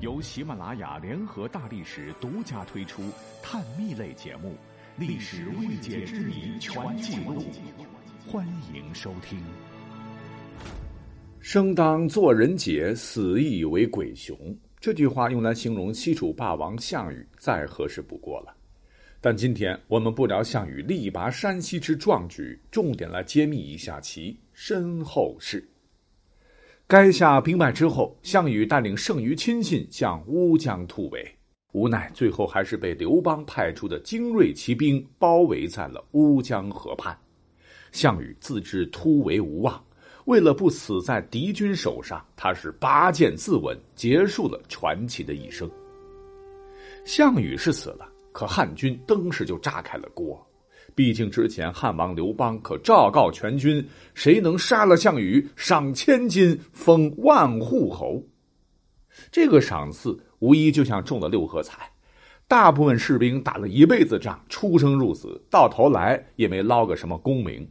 由喜马拉雅联合大历史独家推出探秘类节目《历史未解之谜全记录》，欢迎收听。生当作人杰，死亦为鬼雄。这句话用来形容西楚霸王项羽，再合适不过了。但今天我们不聊项羽力拔山兮之壮举，重点来揭秘一下其身后事。垓下兵败之后，项羽带领剩余亲信向乌江突围，无奈最后还是被刘邦派出的精锐骑兵包围在了乌江河畔。项羽自知突围无望，为了不死在敌军手上，他是拔剑自刎，结束了传奇的一生。项羽是死了。可汉军登时就炸开了锅，毕竟之前汉王刘邦可昭告全军，谁能杀了项羽，赏千金，封万户侯。这个赏赐无疑就像中了六合彩，大部分士兵打了一辈子仗，出生入死，到头来也没捞个什么功名，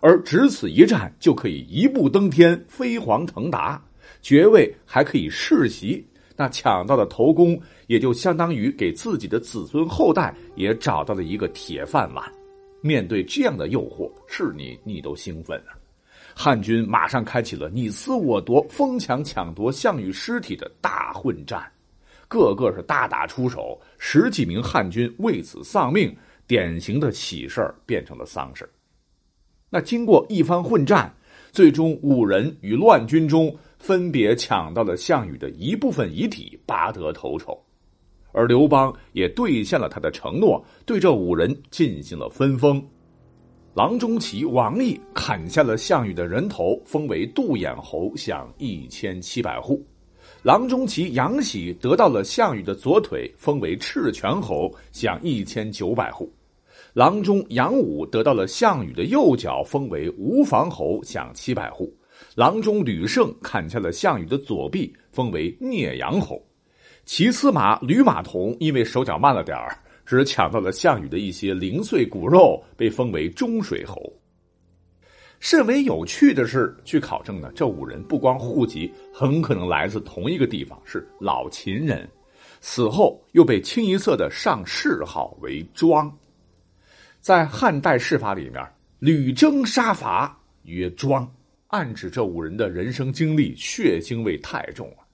而只此一战就可以一步登天，飞黄腾达，爵位还可以世袭。那抢到的头功，也就相当于给自己的子孙后代也找到了一个铁饭碗。面对这样的诱惑，是你你都兴奋啊！汉军马上开启了你死我夺、疯抢抢夺项羽尸体的大混战，个个是大打出手，十几名汉军为此丧命，典型的喜事儿变成了丧事那经过一番混战，最终五人与乱军中。分别抢到了项羽的一部分遗体，拔得头筹，而刘邦也兑现了他的承诺，对这五人进行了分封。郎中齐、王毅砍下了项羽的人头，封为杜衍侯，享一千七百户；郎中齐、杨喜得到了项羽的左腿，封为赤泉侯，享一千九百户；郎中杨武得到了项羽的右脚，封为吴房侯，享七百户。郎中吕胜砍下了项羽的左臂，封为聂阳侯；骑司马吕马童因为手脚慢了点儿，只抢到了项羽的一些零碎骨肉，被封为中水侯。甚为有趣的是，据考证呢，这五人不光户籍很可能来自同一个地方，是老秦人，死后又被清一色的上谥号为庄。在汉代谥法里面，屡征杀伐曰庄。暗指这五人的人生经历血腥味太重了。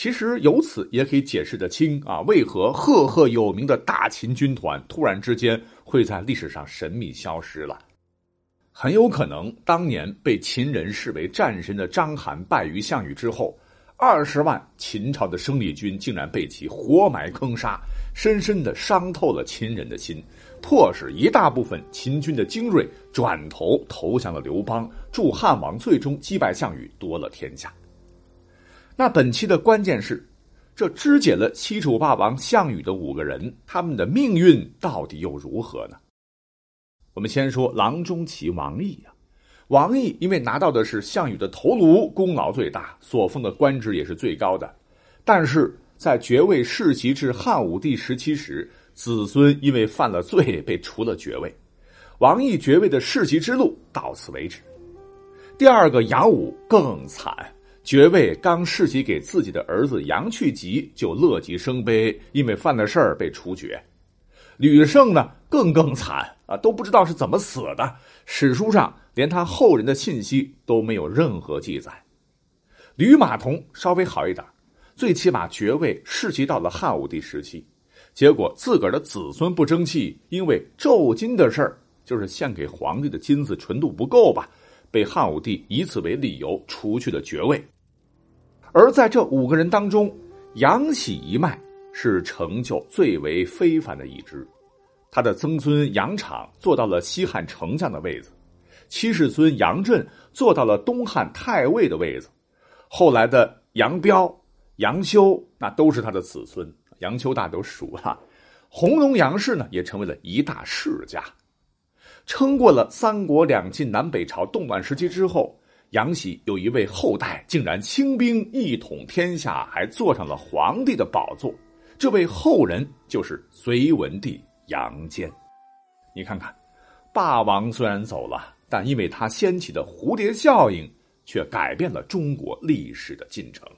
其实由此也可以解释得清啊，为何赫赫有名的大秦军团突然之间会在历史上神秘消失了？很有可能，当年被秦人视为战神的章邯败于项羽之后，二十万秦朝的生力军竟然被其活埋坑杀，深深的伤透了秦人的心。迫使一大部分秦军的精锐转头投降了刘邦，助汉王最终击败项羽，夺了天下。那本期的关键是，这肢解了西楚霸王项羽的五个人，他们的命运到底又如何呢？我们先说郎中齐王毅啊，王毅因为拿到的是项羽的头颅，功劳最大，所封的官职也是最高的，但是在爵位世袭至汉武帝时期时。子孙因为犯了罪被除了爵位，王毅爵位的世袭之路到此为止。第二个杨武更惨，爵位刚世袭给自己的儿子杨去疾就乐极生悲，因为犯了事儿被处决。吕胜呢更更惨啊，都不知道是怎么死的，史书上连他后人的信息都没有任何记载。吕马童稍微好一点，最起码爵位世袭到了汉武帝时期。结果自个儿的子孙不争气，因为咒金的事儿，就是献给皇帝的金子纯度不够吧，被汉武帝以此为理由除去了爵位。而在这五个人当中，杨喜一脉是成就最为非凡的一支，他的曾孙杨敞做到了西汉丞相的位子，七世孙杨震做到了东汉太尉的位子，后来的杨彪、杨修那都是他的子孙。杨修大都熟了，弘农杨氏呢也成为了一大世家。撑过了三国两晋南北朝动乱时期之后，杨喜有一位后代竟然清兵一统天下，还坐上了皇帝的宝座。这位后人就是隋文帝杨坚。你看看，霸王虽然走了，但因为他掀起的蝴蝶效应，却改变了中国历史的进程。